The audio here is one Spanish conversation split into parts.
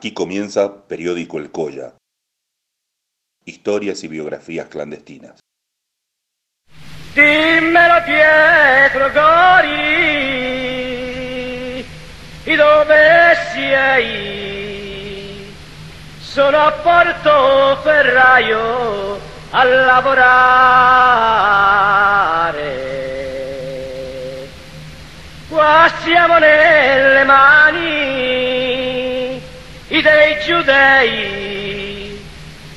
Aquí comienza Periódico El Colla. Historias y biografías clandestinas. Dimmelo Pietro Gori, e dove sei? Sono a Portoferraio a lavorare. Qua siamo nelle mani dei giudei,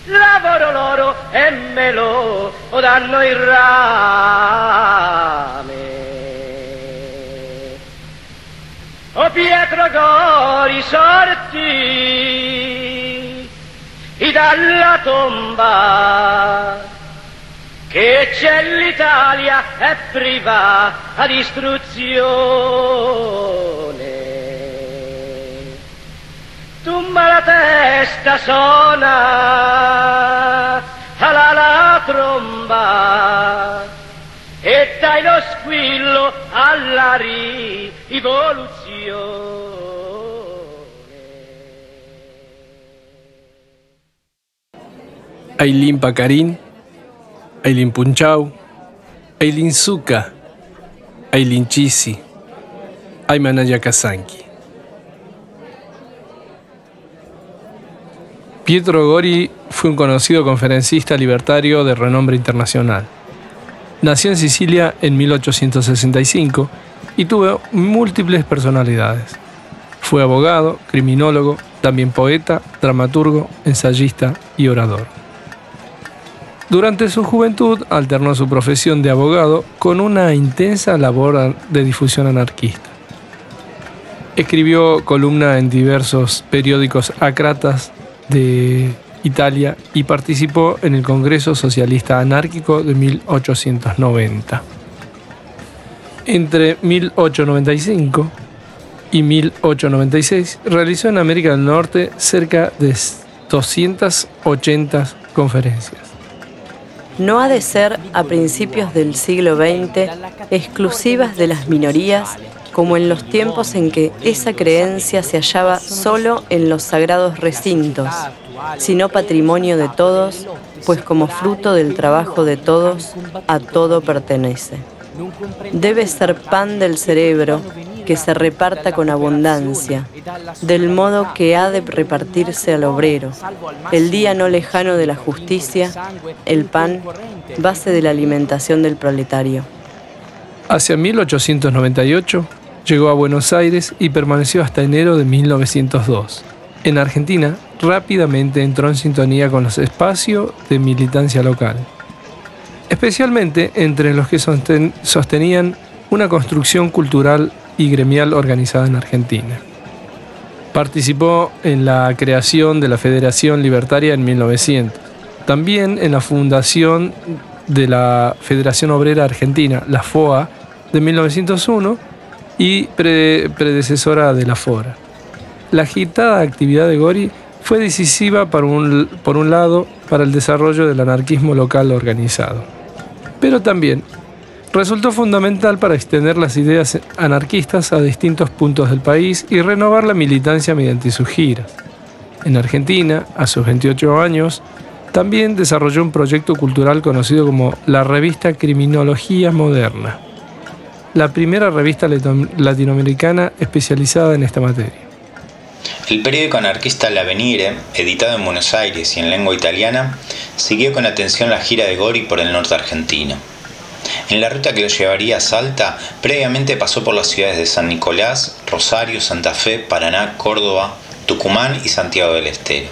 lavoro loro e me lo danno il rame. O Pietro Gori sorti dalla tomba che c'è l'Italia è priva ad istruzione. La testa suona alla la tromba e dai lo squillo alla rivoluzione. Ailín Pacarín, Ailín Punchau, Ailín Zuka, Ailín Chisi, Aymanaya Kazanki. Pietro Gori fue un conocido conferencista libertario de renombre internacional. Nació en Sicilia en 1865 y tuvo múltiples personalidades. Fue abogado, criminólogo, también poeta, dramaturgo, ensayista y orador. Durante su juventud alternó su profesión de abogado con una intensa labor de difusión anarquista. Escribió columna en diversos periódicos acratas de Italia y participó en el Congreso Socialista Anárquico de 1890. Entre 1895 y 1896 realizó en América del Norte cerca de 280 conferencias. No ha de ser a principios del siglo XX exclusivas de las minorías como en los tiempos en que esa creencia se hallaba solo en los sagrados recintos, sino patrimonio de todos, pues como fruto del trabajo de todos, a todo pertenece. Debe ser pan del cerebro que se reparta con abundancia, del modo que ha de repartirse al obrero, el día no lejano de la justicia, el pan, base de la alimentación del proletario. Hacia 1898, Llegó a Buenos Aires y permaneció hasta enero de 1902. En Argentina, rápidamente entró en sintonía con los espacios de militancia local, especialmente entre los que sostenían una construcción cultural y gremial organizada en Argentina. Participó en la creación de la Federación Libertaria en 1900, también en la fundación de la Federación Obrera Argentina, la FOA, de 1901, y predecesora de la FORA. La agitada actividad de Gori fue decisiva por un, por un lado para el desarrollo del anarquismo local organizado, pero también resultó fundamental para extender las ideas anarquistas a distintos puntos del país y renovar la militancia mediante sus giras. En Argentina, a sus 28 años, también desarrolló un proyecto cultural conocido como la revista Criminología Moderna la primera revista latinoamericana especializada en esta materia. El periódico anarquista L'Avenire, editado en Buenos Aires y en lengua italiana, siguió con atención la gira de Gori por el norte argentino. En la ruta que lo llevaría a Salta, previamente pasó por las ciudades de San Nicolás, Rosario, Santa Fe, Paraná, Córdoba, Tucumán y Santiago del Estero.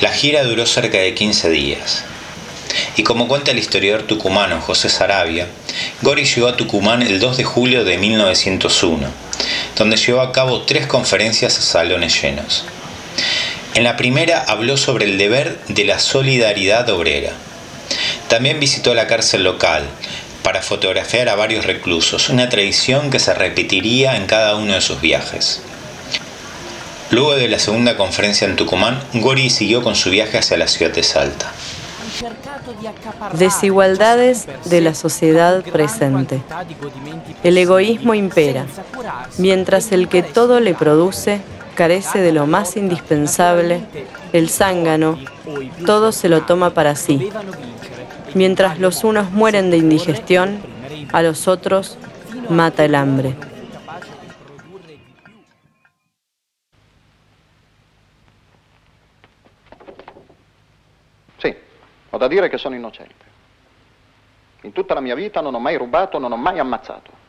La gira duró cerca de 15 días. Y como cuenta el historiador tucumano José Sarabia, Gori llegó a Tucumán el 2 de julio de 1901, donde llevó a cabo tres conferencias a salones llenos. En la primera habló sobre el deber de la solidaridad obrera. También visitó la cárcel local para fotografiar a varios reclusos, una tradición que se repetiría en cada uno de sus viajes. Luego de la segunda conferencia en Tucumán, Gori siguió con su viaje hacia la ciudad de Salta. Desigualdades de la sociedad presente. El egoísmo impera, mientras el que todo le produce carece de lo más indispensable, el zángano, todo se lo toma para sí. Mientras los unos mueren de indigestión, a los otros mata el hambre. Da dire che sono innocente. In tutta la mia vita non ho mai rubato, non ho mai ammazzato.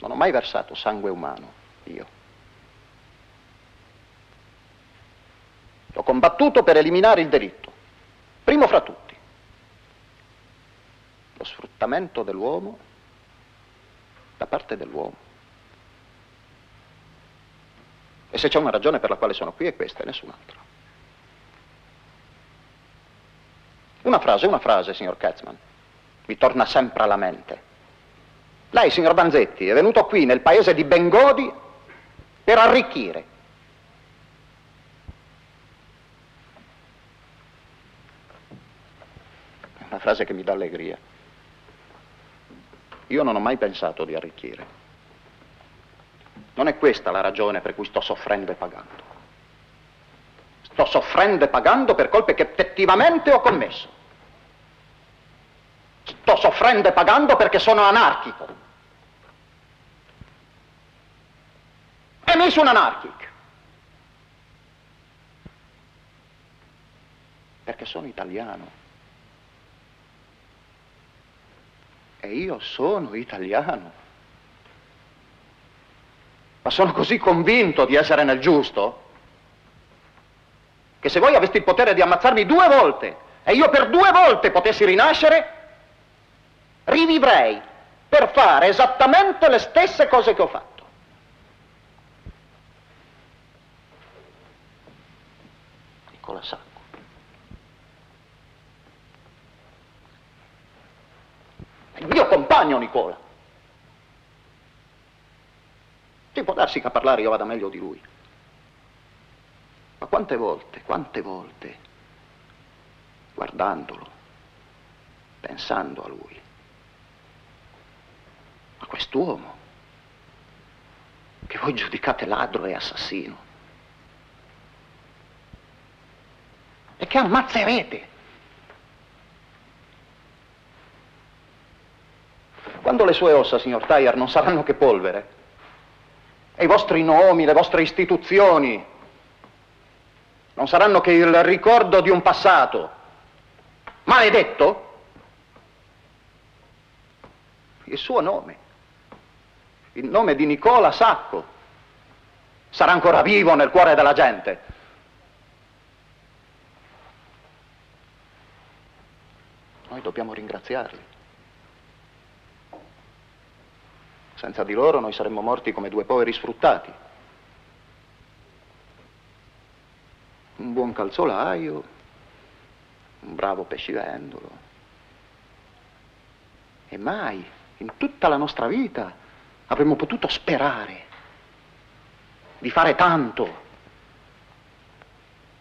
Non ho mai versato sangue umano, io. Ho combattuto per eliminare il delitto, primo fra tutti, lo sfruttamento dell'uomo da parte dell'uomo. E se c'è una ragione per la quale sono qui è questa e nessun'altra. Una frase, una frase, signor Katzman, mi torna sempre alla mente. Lei, signor Vanzetti, è venuto qui nel paese di Bengodi per arricchire. È una frase che mi dà allegria. Io non ho mai pensato di arricchire. Non è questa la ragione per cui sto soffrendo e pagando. Sto soffrendo e pagando per colpe che effettivamente ho commesso. Sto soffrendo e pagando perché sono anarchico. E mi sono anarchico. Perché sono italiano. E io sono italiano. Ma sono così convinto di essere nel giusto che se voi aveste il potere di ammazzarmi due volte e io per due volte potessi rinascere, rivivrei per fare esattamente le stesse cose che ho fatto. Nicola Sacco. Il mio compagno Nicola. Sì, può darsi che a parlare io vada meglio di lui. Ma quante volte, quante volte, guardandolo, pensando a lui, quest'uomo che voi giudicate ladro e assassino, e che ammazzerete. Quando le sue ossa, signor Tyre, non saranno che polvere, e i vostri nomi, le vostre istituzioni non saranno che il ricordo di un passato maledetto, il suo nome, il nome di Nicola Sacco, sarà ancora vivo nel cuore della gente. Noi dobbiamo ringraziarli. Senza di loro noi saremmo morti come due poveri sfruttati. Un buon calzolaio, un bravo pescivendolo. E mai, in tutta la nostra vita, avremmo potuto sperare di fare tanto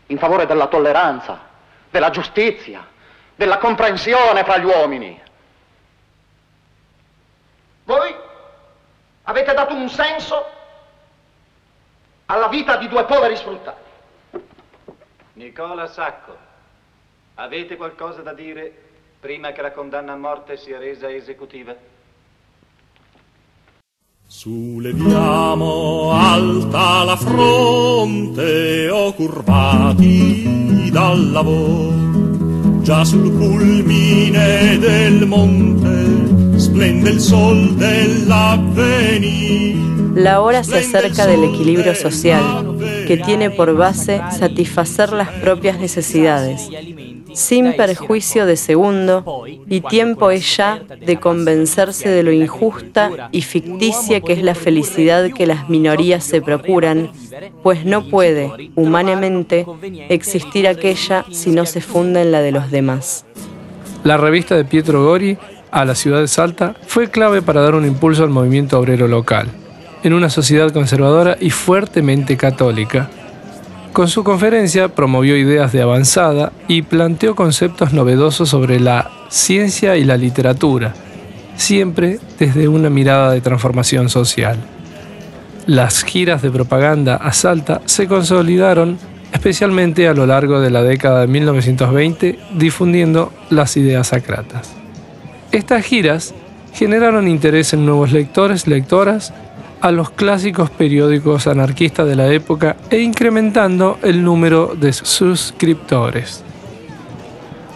in favore della tolleranza, della giustizia, della comprensione fra gli uomini. Voi Avete dato un senso alla vita di due poveri sfruttati. Nicola Sacco, avete qualcosa da dire prima che la condanna a morte sia resa esecutiva? Suleviamo alta la fronte o curvati dal lavoro, già sul culmine del monte splende el sol La hora se acerca del equilibrio social, que tiene por base satisfacer las propias necesidades, sin perjuicio de segundo, y tiempo es ya de convencerse de lo injusta y ficticia que es la felicidad que las minorías se procuran, pues no puede, humanamente, existir aquella si no se funda en la de los demás. La revista de Pietro Gori a la ciudad de Salta fue clave para dar un impulso al movimiento obrero local, en una sociedad conservadora y fuertemente católica. Con su conferencia promovió ideas de avanzada y planteó conceptos novedosos sobre la ciencia y la literatura, siempre desde una mirada de transformación social. Las giras de propaganda a Salta se consolidaron especialmente a lo largo de la década de 1920, difundiendo las ideas sacratas. Estas giras generaron interés en nuevos lectores, lectoras, a los clásicos periódicos anarquistas de la época e incrementando el número de suscriptores.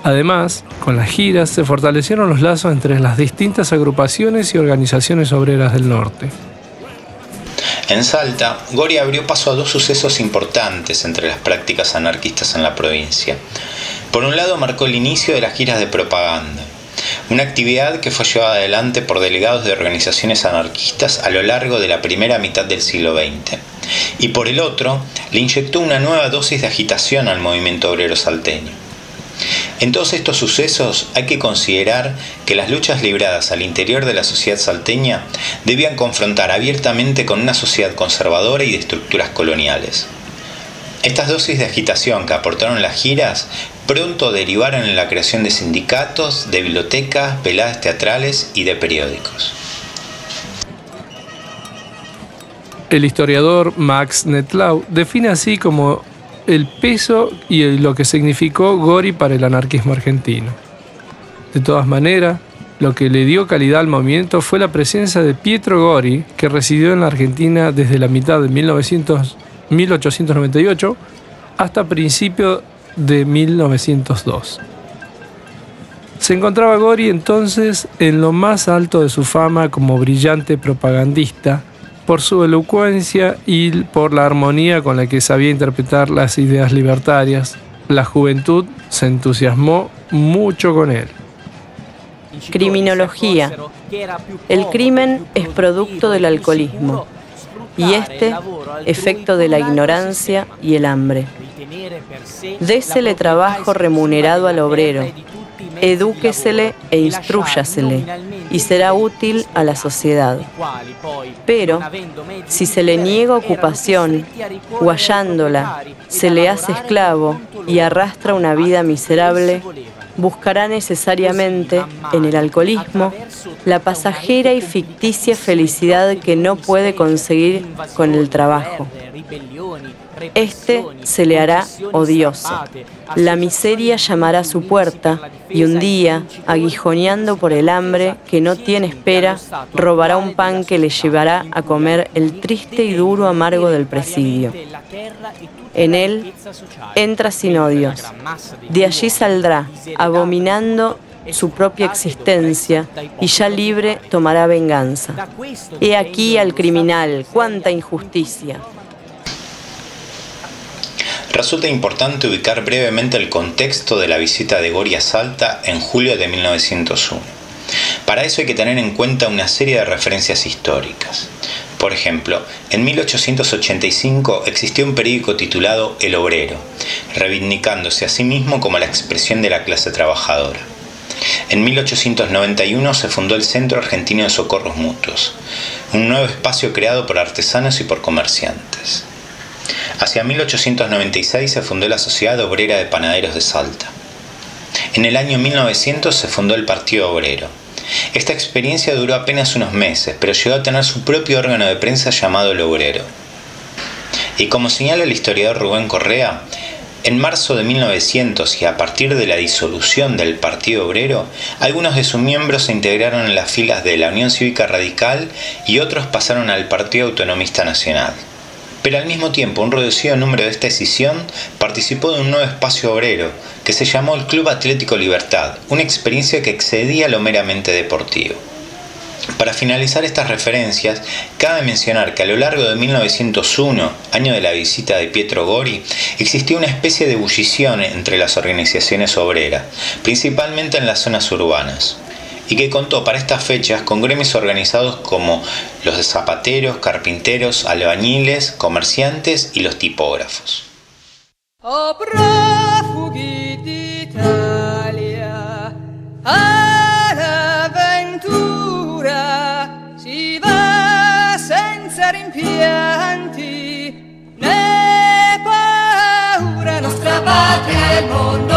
Además, con las giras se fortalecieron los lazos entre las distintas agrupaciones y organizaciones obreras del norte. En Salta, Gori abrió paso a dos sucesos importantes entre las prácticas anarquistas en la provincia. Por un lado, marcó el inicio de las giras de propaganda, una actividad que fue llevada adelante por delegados de organizaciones anarquistas a lo largo de la primera mitad del siglo XX. Y por el otro, le inyectó una nueva dosis de agitación al movimiento obrero salteño. En todos estos sucesos hay que considerar que las luchas libradas al interior de la sociedad salteña debían confrontar abiertamente con una sociedad conservadora y de estructuras coloniales. Estas dosis de agitación que aportaron las giras pronto derivaron en la creación de sindicatos, de bibliotecas, veladas teatrales y de periódicos. El historiador Max Netlau define así como el peso y lo que significó Gori para el anarquismo argentino. De todas maneras, lo que le dio calidad al movimiento fue la presencia de Pietro Gori, que residió en la Argentina desde la mitad de 1900, 1898 hasta principios de 1902. Se encontraba Gori entonces en lo más alto de su fama como brillante propagandista, por su elocuencia y por la armonía con la que sabía interpretar las ideas libertarias. La juventud se entusiasmó mucho con él. Criminología. El crimen es producto del alcoholismo y este efecto de la ignorancia y el hambre. Désele trabajo remunerado al obrero, edúquesele e instruyasele y será útil a la sociedad. Pero si se le niega ocupación o hallándola se le hace esclavo y arrastra una vida miserable, buscará necesariamente en el alcoholismo la pasajera y ficticia felicidad que no puede conseguir con el trabajo. Este se le hará odioso. La miseria llamará a su puerta y un día, aguijoneando por el hambre que no tiene espera, robará un pan que le llevará a comer el triste y duro amargo del presidio. En él entra sin odios. De allí saldrá, abominando su propia existencia y ya libre tomará venganza. He aquí al criminal, cuánta injusticia. Resulta importante ubicar brevemente el contexto de la visita de Goria a Salta en julio de 1901. Para eso hay que tener en cuenta una serie de referencias históricas. Por ejemplo, en 1885 existió un periódico titulado El Obrero, reivindicándose a sí mismo como la expresión de la clase trabajadora. En 1891 se fundó el Centro Argentino de Socorros Mutuos, un nuevo espacio creado por artesanos y por comerciantes. Hacia 1896 se fundó la Sociedad Obrera de Panaderos de Salta. En el año 1900 se fundó el Partido Obrero. Esta experiencia duró apenas unos meses, pero llegó a tener su propio órgano de prensa llamado El Obrero. Y como señala el historiador Rubén Correa, en marzo de 1900 y a partir de la disolución del Partido Obrero, algunos de sus miembros se integraron en las filas de la Unión Cívica Radical y otros pasaron al Partido Autonomista Nacional pero al mismo tiempo un reducido número de esta decisión participó de un nuevo espacio obrero que se llamó el Club Atlético Libertad, una experiencia que excedía lo meramente deportivo. Para finalizar estas referencias, cabe mencionar que a lo largo de 1901, año de la visita de Pietro Gori, existió una especie de ebullición entre las organizaciones obreras, principalmente en las zonas urbanas y que contó para estas fechas con gremios organizados como los de zapateros, carpinteros, albañiles, comerciantes y los tipógrafos. Paura patria